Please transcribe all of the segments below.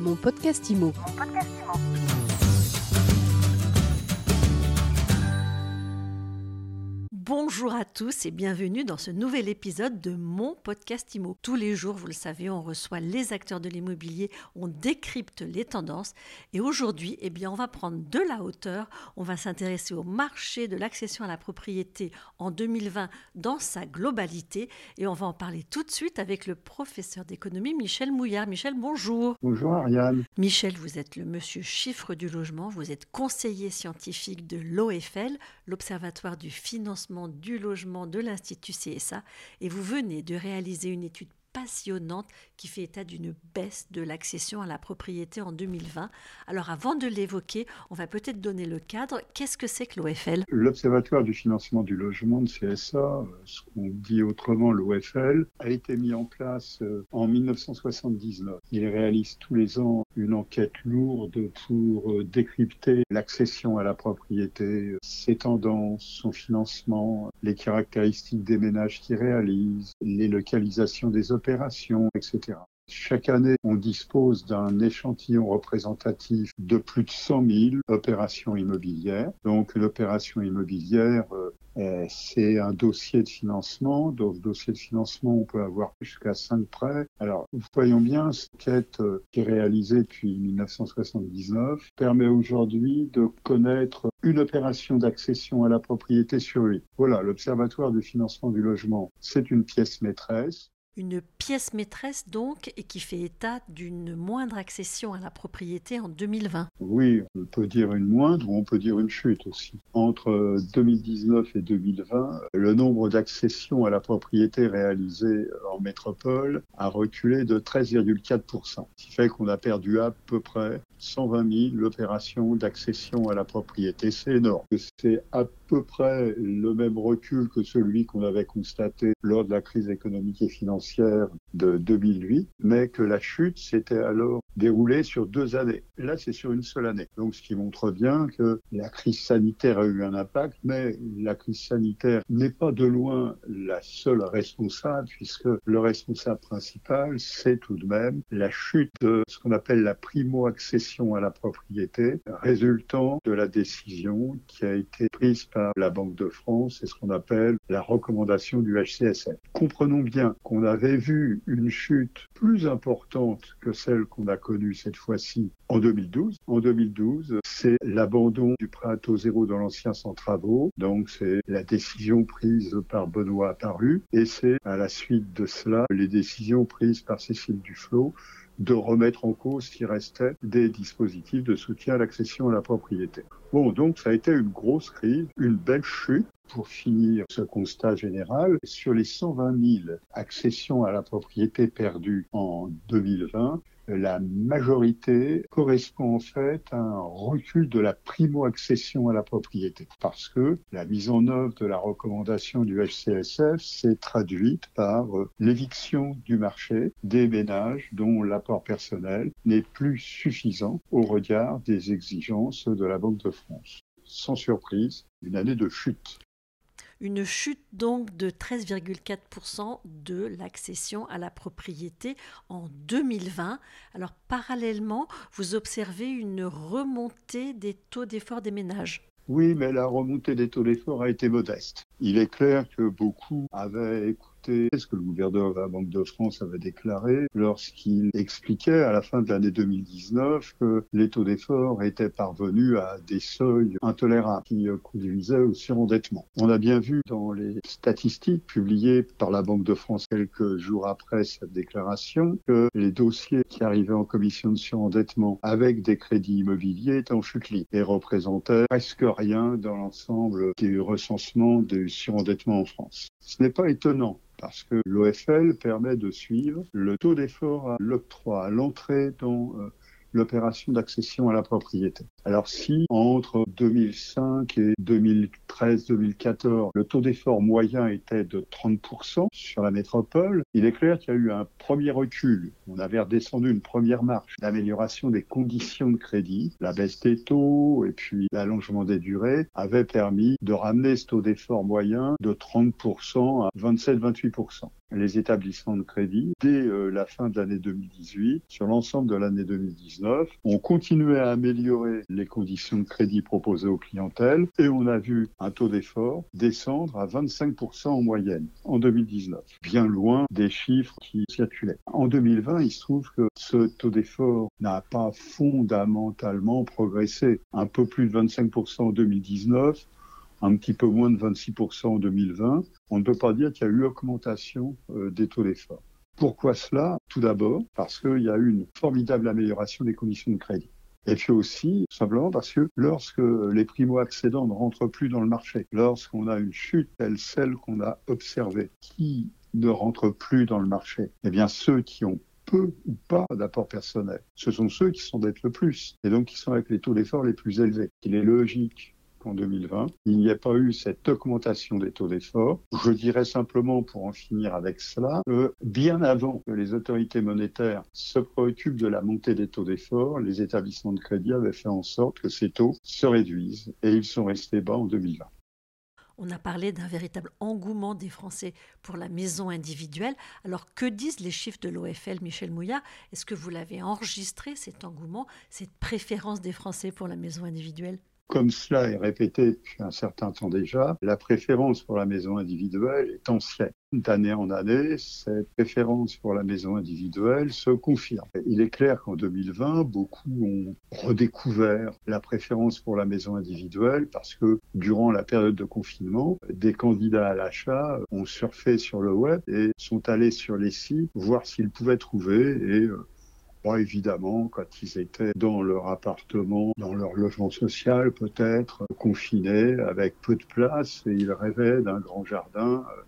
Mon podcast IMO. Bonjour à tous et bienvenue dans ce nouvel épisode de mon podcast IMO. Tous les jours, vous le savez, on reçoit les acteurs de l'immobilier, on décrypte les tendances et aujourd'hui, eh bien, on va prendre de la hauteur, on va s'intéresser au marché de l'accession à la propriété en 2020 dans sa globalité et on va en parler tout de suite avec le professeur d'économie Michel Mouillard. Michel, bonjour. Bonjour Ariane. Michel, vous êtes le monsieur chiffre du logement, vous êtes conseiller scientifique de l'OFL, l'Observatoire du financement du logement de l'Institut CSA et vous venez de réaliser une étude passionnante qui fait état d'une baisse de l'accession à la propriété en 2020. Alors avant de l'évoquer, on va peut-être donner le cadre. Qu'est-ce que c'est que l'OFL L'Observatoire du financement du logement de CSA, euh, ce qu'on dit autrement l'OFL, a été mis en place euh, en 1979. Il réalise tous les ans une enquête lourde pour euh, décrypter l'accession à la propriété, ses tendances, son financement, les caractéristiques des ménages qui réalisent, les localisations des opérations, etc. Chaque année, on dispose d'un échantillon représentatif de plus de 100 000 opérations immobilières. Donc, l'opération immobilière, euh, c'est un dossier de financement. Dans ce dossier de financement, on peut avoir jusqu'à 5 prêts. Alors, voyons bien, cette quête euh, qui est réalisée depuis 1979 permet aujourd'hui de connaître une opération d'accession à la propriété sur 8. Voilà, l'Observatoire du financement du logement, c'est une pièce maîtresse une pièce maîtresse donc et qui fait état d'une moindre accession à la propriété en 2020. Oui, on peut dire une moindre ou on peut dire une chute aussi. Entre 2019 et 2020, le nombre d'accessions à la propriété réalisées en métropole a reculé de 13,4%, ce qui fait qu'on a perdu à peu près 120 000 opérations d'accession à la propriété. C'est énorme. C'est à peu près le même recul que celui qu'on avait constaté lors de la crise économique et financière de 2008, mais que la chute s'était alors déroulée sur deux années. Là, c'est sur une seule année. Donc, ce qui montre bien que la crise sanitaire a eu un impact, mais la crise sanitaire n'est pas de loin la seule responsable, puisque le responsable principal, c'est tout de même la chute de ce qu'on appelle la primo-accession à la propriété, résultant de la décision qui a été prise par la Banque de France et ce qu'on appelle la recommandation du HCSF. Comprenons bien qu'on avait vu une chute plus importante que celle qu'on a connue cette fois-ci en 2012. En 2012, c'est l'abandon du prêt à zéro dans l'ancien sans travaux. Donc, c'est la décision prise par Benoît Apparu. Et c'est à la suite de cela les décisions prises par Cécile Duflot de remettre en cause ce qui restait des dispositifs de soutien à l'accession à la propriété. Bon, donc ça a été une grosse crise, une belle chute pour finir ce constat général, sur les 120 000 accessions à la propriété perdues en 2020, la majorité correspond en fait à un recul de la primo-accession à la propriété. Parce que la mise en œuvre de la recommandation du HCSF s'est traduite par euh, l'éviction du marché des ménages dont l'apport personnel n'est plus suffisant au regard des exigences de la Banque de France. Sans surprise, une année de chute une chute donc de 13,4% de l'accession à la propriété en 2020. Alors parallèlement, vous observez une remontée des taux d'effort des ménages. Oui, mais la remontée des taux d'effort a été modeste. Il est clair que beaucoup avaient ce que le gouverneur de la Banque de France avait déclaré lorsqu'il expliquait à la fin de l'année 2019 que les taux d'effort étaient parvenus à des seuils intolérables qui conduisaient au surendettement. On a bien vu dans les statistiques publiées par la Banque de France quelques jours après cette déclaration que les dossiers qui arrivaient en commission de surendettement avec des crédits immobiliers étaient en chute libre et représentaient presque rien dans l'ensemble du recensement du surendettement en France. Ce n'est pas étonnant parce que l'OFL permet de suivre le taux d'effort à l'octroi, à l'entrée dans euh, l'opération d'accession à la propriété. Alors si entre 2005 et 2013-2014, le taux d'effort moyen était de 30% sur la métropole, il est clair qu'il y a eu un premier recul. On avait redescendu une première marche d'amélioration des conditions de crédit. La baisse des taux et puis l'allongement des durées avaient permis de ramener ce taux d'effort moyen de 30% à 27-28%. Les établissements de crédit dès euh, la fin de l'année 2018. Sur l'ensemble de l'année 2019, on continuait à améliorer les conditions de crédit proposées aux clientèles et on a vu un taux d'effort descendre à 25% en moyenne en 2019, bien loin des chiffres qui circulaient. En 2020, il se trouve que ce taux d'effort n'a pas fondamentalement progressé. Un peu plus de 25% en 2019, un petit peu moins de 26% en 2020, on ne peut pas dire qu'il y a eu augmentation euh, des taux d'effort. Pourquoi cela? Tout d'abord parce qu'il y a eu une formidable amélioration des conditions de crédit. Et puis aussi, simplement parce que lorsque les primo-accédants ne rentrent plus dans le marché, lorsqu'on a une chute telle celle qu'on a observée, qui ne rentre plus dans le marché, eh bien ceux qui ont peu ou pas d'apport personnel, ce sont ceux qui sont d'être le plus, et donc qui sont avec les taux d'effort les plus élevés. Il est logique en 2020. Il n'y a pas eu cette augmentation des taux d'effort. Je dirais simplement, pour en finir avec cela, que bien avant que les autorités monétaires se préoccupent de la montée des taux d'effort, les établissements de crédit avaient fait en sorte que ces taux se réduisent et ils sont restés bas en 2020. On a parlé d'un véritable engouement des Français pour la maison individuelle. Alors que disent les chiffres de l'OFL, Michel Mouillard Est-ce que vous l'avez enregistré, cet engouement, cette préférence des Français pour la maison individuelle? Comme cela est répété depuis un certain temps déjà, la préférence pour la maison individuelle est ancienne. D'année en année, cette préférence pour la maison individuelle se confirme. Il est clair qu'en 2020, beaucoup ont redécouvert la préférence pour la maison individuelle parce que durant la période de confinement, des candidats à l'achat ont surfé sur le web et sont allés sur les sites voir s'ils pouvaient trouver et euh, évidemment, quand ils étaient dans leur appartement, dans leur logement social peut-être, confinés, avec peu de place, et ils rêvaient d'un grand jardin euh,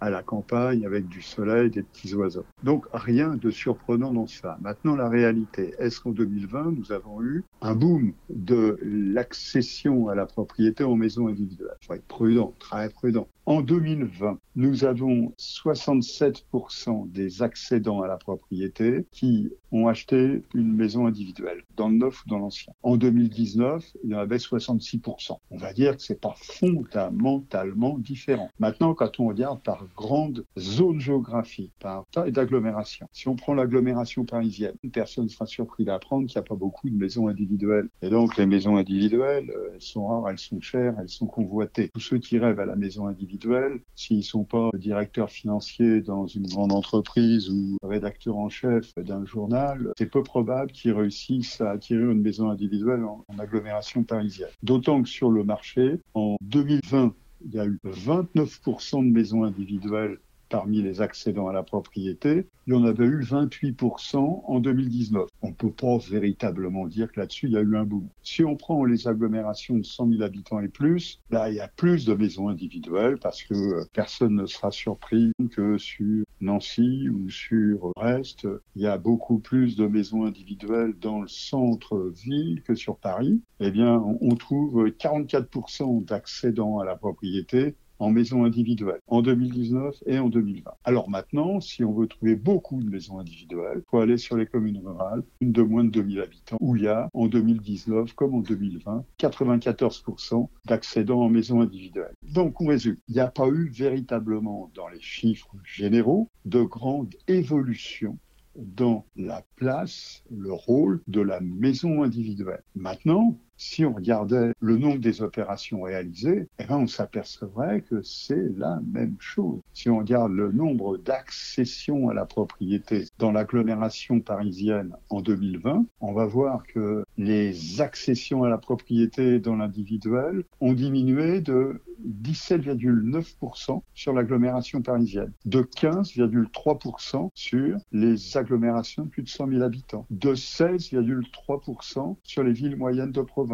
à la campagne avec du soleil, des petits oiseaux. Donc rien de surprenant dans ça. Maintenant la réalité, est-ce qu'en 2020 nous avons eu un boom de l'accession à la propriété en maison individuelle Il faut être prudent, très prudent. En 2020, nous avons 67% des accédants à la propriété qui ont acheté une maison individuelle, dans le neuf ou dans l'ancien. En 2019, il y en avait 66%. On va dire que c'est pas fondamentalement différent. Maintenant, quand on regarde par grande zone géographique, par taille d'agglomération, si on prend l'agglomération parisienne, une personne sera surprise d'apprendre qu'il n'y a pas beaucoup de maisons individuelles. Et donc, les maisons individuelles, euh, elles sont rares, elles sont chères, elles sont convoitées. Tous ceux qui rêvent à la maison individuelle, s'ils sont pas directeurs financiers dans une grande entreprise ou rédacteurs en chef d'un journal, c'est peu probable qu'ils réussissent à acquérir une maison individuelle en agglomération parisienne. D'autant que sur le marché, en 2020, il y a eu 29% de maisons individuelles parmi les accédants à la propriété, il y en avait eu 28% en 2019. On ne peut pas véritablement dire que là-dessus, il y a eu un boom. Si on prend les agglomérations de 100 000 habitants et plus, là, il y a plus de maisons individuelles parce que euh, personne ne sera surpris que sur Nancy ou sur Brest, il y a beaucoup plus de maisons individuelles dans le centre-ville que sur Paris. Eh bien, on trouve 44% d'accédants à la propriété en maison individuelle en 2019 et en 2020. Alors maintenant, si on veut trouver beaucoup de maisons individuelles, il faut aller sur les communes rurales, une de moins de 2000 habitants, où il y a en 2019 comme en 2020 94% d'accédants en maison individuelle. Donc on résume, il n'y a pas eu véritablement dans les chiffres généraux de grande évolution dans la place, le rôle de la maison individuelle. Maintenant, si on regardait le nombre des opérations réalisées, eh ben on s'apercevrait que c'est la même chose. Si on regarde le nombre d'accessions à la propriété dans l'agglomération parisienne en 2020, on va voir que les accessions à la propriété dans l'individuel ont diminué de 17,9% sur l'agglomération parisienne, de 15,3% sur les agglomérations de plus de 100 000 habitants, de 16,3% sur les villes moyennes de province.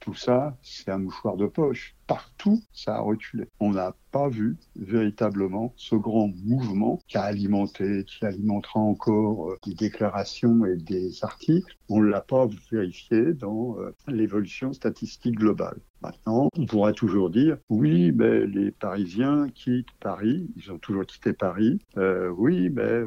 Tout ça, c'est un mouchoir de poche partout, ça a reculé. On n'a pas vu véritablement ce grand mouvement qui a alimenté, qui alimentera encore euh, des déclarations et des articles. On ne l'a pas vérifié dans euh, l'évolution statistique globale. Maintenant, on pourra toujours dire, oui, mais les Parisiens quittent Paris, ils ont toujours quitté Paris, euh, oui, mais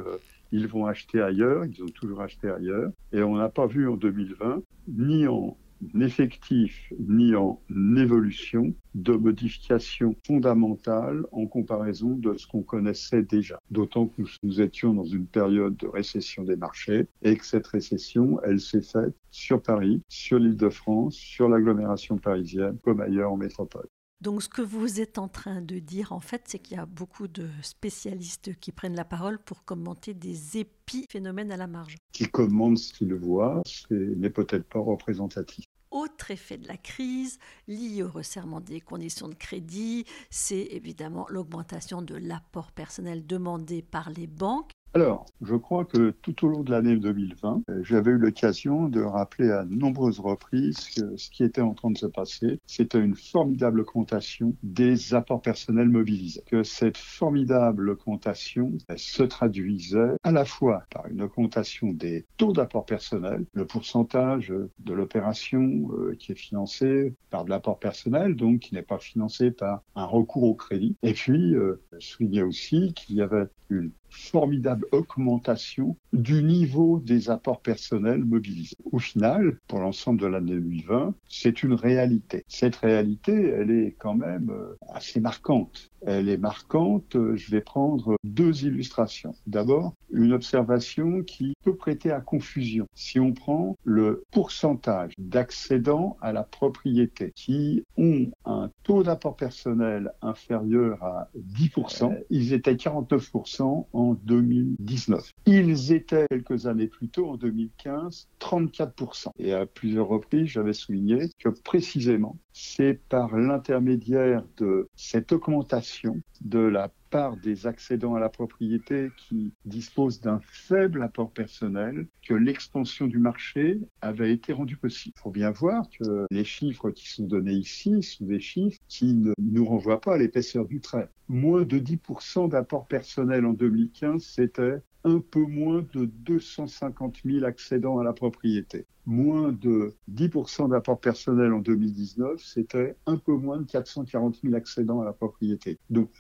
ils vont acheter ailleurs, ils ont toujours acheté ailleurs, et on n'a pas vu en 2020, ni en effectif ni en évolution de modification fondamentale en comparaison de ce qu'on connaissait déjà. D'autant que nous étions dans une période de récession des marchés et que cette récession, elle s'est faite sur Paris, sur l'île de France, sur l'agglomération parisienne, comme ailleurs en métropole. Donc ce que vous êtes en train de dire, en fait, c'est qu'il y a beaucoup de spécialistes qui prennent la parole pour commenter des épiphénomènes à la marge. Qui commentent ce qu'ils voient, ce n'est peut-être pas représentatif. Autre effet de la crise lié au resserrement des conditions de crédit, c'est évidemment l'augmentation de l'apport personnel demandé par les banques alors, je crois que tout au long de l'année 2020, euh, j'avais eu l'occasion de rappeler à nombreuses reprises que ce qui était en train de se passer, c'était une formidable augmentation des apports personnels mobilisés. Que cette formidable augmentation se traduisait à la fois par une augmentation des taux d'apport personnel, le pourcentage de l'opération euh, qui est financé par de l'apport personnel, donc qui n'est pas financé par un recours au crédit. Et puis, euh, souligner aussi qu'il y avait une formidable augmentation du niveau des apports personnels mobilisés. Au final, pour l'ensemble de l'année 2020, c'est une réalité. Cette réalité, elle est quand même euh, assez marquante. Elle est marquante. Je vais prendre deux illustrations. D'abord, une observation qui peut prêter à confusion. Si on prend le pourcentage d'accédants à la propriété qui ont un taux d'apport personnel inférieur à 10%, ils étaient 49% en 2019. Ils étaient quelques années plus tôt, en 2015, 34%. Et à plusieurs reprises, j'avais souligné que précisément, c'est par l'intermédiaire de cette augmentation de la part des accédants à la propriété qui disposent d'un faible apport personnel que l'expansion du marché avait été rendue possible. Il faut bien voir que les chiffres qui sont donnés ici sont des chiffres qui ne nous renvoient pas à l'épaisseur du trait. Moins de 10% d'apport personnel en 2015, c'était un peu moins de 250 000 accédants à la propriété. Moins de 10% d'apport personnel en 2019, c'était un peu moins de 440 000 accédants à la propriété. Donc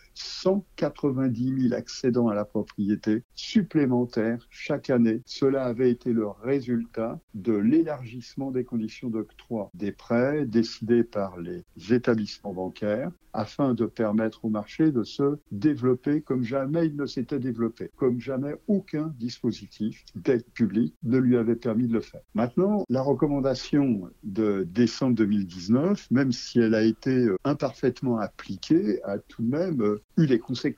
190 000 accédants à la propriété supplémentaires chaque année. Cela avait été le résultat de l'élargissement des conditions d'octroi des prêts décidés par les établissements bancaires afin de permettre au marché de se développer comme jamais il ne s'était développé, comme jamais aucun dispositif d'aide publique ne lui avait permis de le faire. Maintenant, la recommandation de décembre 2019, même si elle a été euh, imparfaitement appliquée, a tout de même euh, eu des conséquences.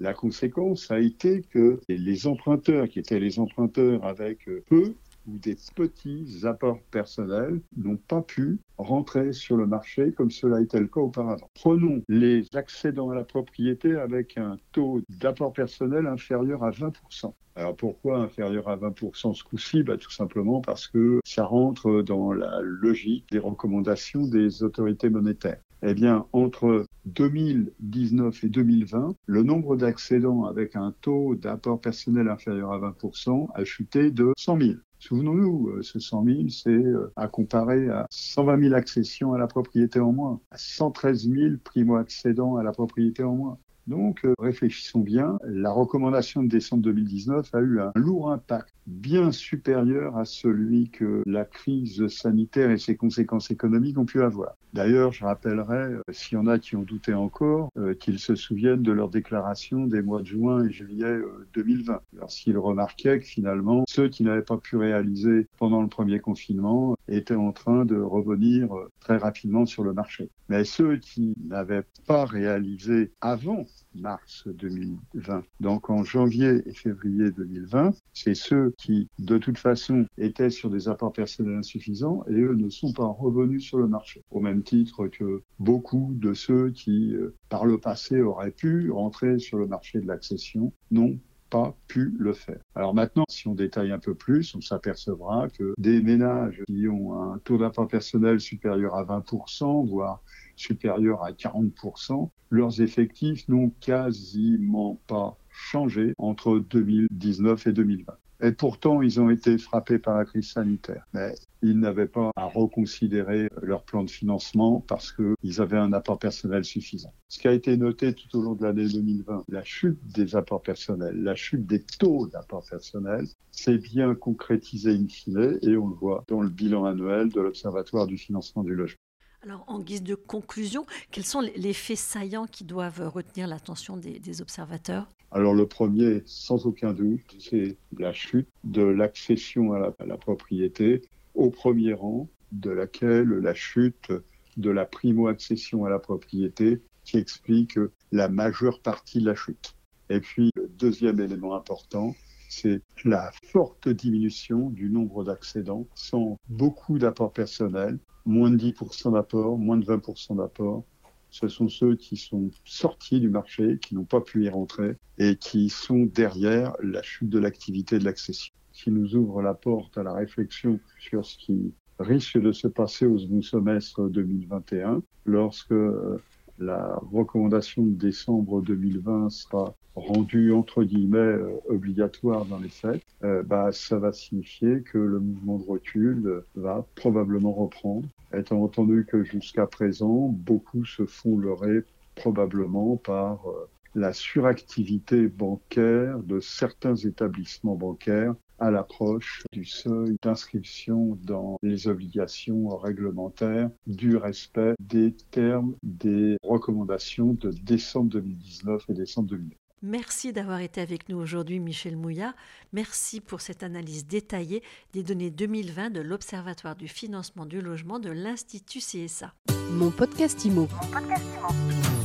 La conséquence a été que les emprunteurs, qui étaient les emprunteurs avec peu ou des petits apports personnels n'ont pas pu rentrer sur le marché comme cela était le cas auparavant. Prenons les accédants à la propriété avec un taux d'apport personnel inférieur à 20%. Alors pourquoi inférieur à 20% ce coup-ci? Bah, Tout simplement parce que ça rentre dans la logique des recommandations des autorités monétaires. Eh bien, entre 2019 et 2020, le nombre d'accédants avec un taux d'apport personnel inférieur à 20% a chuté de 100 000. Souvenons-nous, euh, ce 100 000, c'est euh, à comparer à 120 000 accessions à la propriété en moins, à 113 000 primo-accédants à la propriété en moins. Donc, euh, réfléchissons bien. La recommandation de décembre 2019 a eu un lourd impact, bien supérieur à celui que la crise sanitaire et ses conséquences économiques ont pu avoir. D'ailleurs, je rappellerai, euh, s'il y en a qui ont douté encore, euh, qu'ils se souviennent de leur déclaration des mois de juin et juillet 2020, lorsqu'ils remarquaient que finalement, ceux qui n'avaient pas pu réaliser pendant le premier confinement étaient en train de revenir très rapidement sur le marché. Mais ceux qui n'avaient pas réalisé avant mars 2020. Donc en janvier et février 2020, c'est ceux qui, de toute façon, étaient sur des apports personnels insuffisants et eux ne sont pas revenus sur le marché. Au même titre que beaucoup de ceux qui, euh, par le passé, auraient pu rentrer sur le marché de l'accession n'ont pas pu le faire. Alors maintenant, si on détaille un peu plus, on s'apercevra que des ménages qui ont un taux d'apport personnel supérieur à 20%, voire supérieur à 40%, leurs effectifs n'ont quasiment pas changé entre 2019 et 2020. Et pourtant, ils ont été frappés par la crise sanitaire. Mais ils n'avaient pas à reconsidérer leur plan de financement parce qu'ils avaient un apport personnel suffisant. Ce qui a été noté tout au long de l'année 2020, la chute des apports personnels, la chute des taux d'apport personnel, c'est bien concrétisé in fine et on le voit dans le bilan annuel de l'Observatoire du financement du logement. Alors, en guise de conclusion, quels sont les faits saillants qui doivent retenir l'attention des, observateurs? Alors, le premier, sans aucun doute, c'est la chute de l'accession à, la, propriété, au premier rang de laquelle la chute de la primo-accession à la propriété qui explique la majeure partie de la chute. Et puis, le deuxième élément important, c'est la forte diminution du nombre d'accédants sans beaucoup d'apport personnel moins de 10% d'apport, moins de 20% d'apport. Ce sont ceux qui sont sortis du marché, qui n'ont pas pu y rentrer et qui sont derrière la chute de l'activité de l'accession. Qui nous ouvre la porte à la réflexion sur ce qui risque de se passer au semestre 2021 lorsque euh, la recommandation de décembre 2020 sera rendue entre guillemets euh, obligatoire dans les faits, euh, bah, ça va signifier que le mouvement de recul va probablement reprendre, étant entendu que jusqu'à présent, beaucoup se font leurrer probablement par euh, la suractivité bancaire de certains établissements bancaires à l'approche du seuil d'inscription dans les obligations réglementaires du respect des termes des recommandations de décembre 2019 et décembre 2020. Merci d'avoir été avec nous aujourd'hui, Michel Mouillat. Merci pour cette analyse détaillée des données 2020 de l'Observatoire du financement du logement de l'Institut CSA. Mon podcast Mon podcast IMO.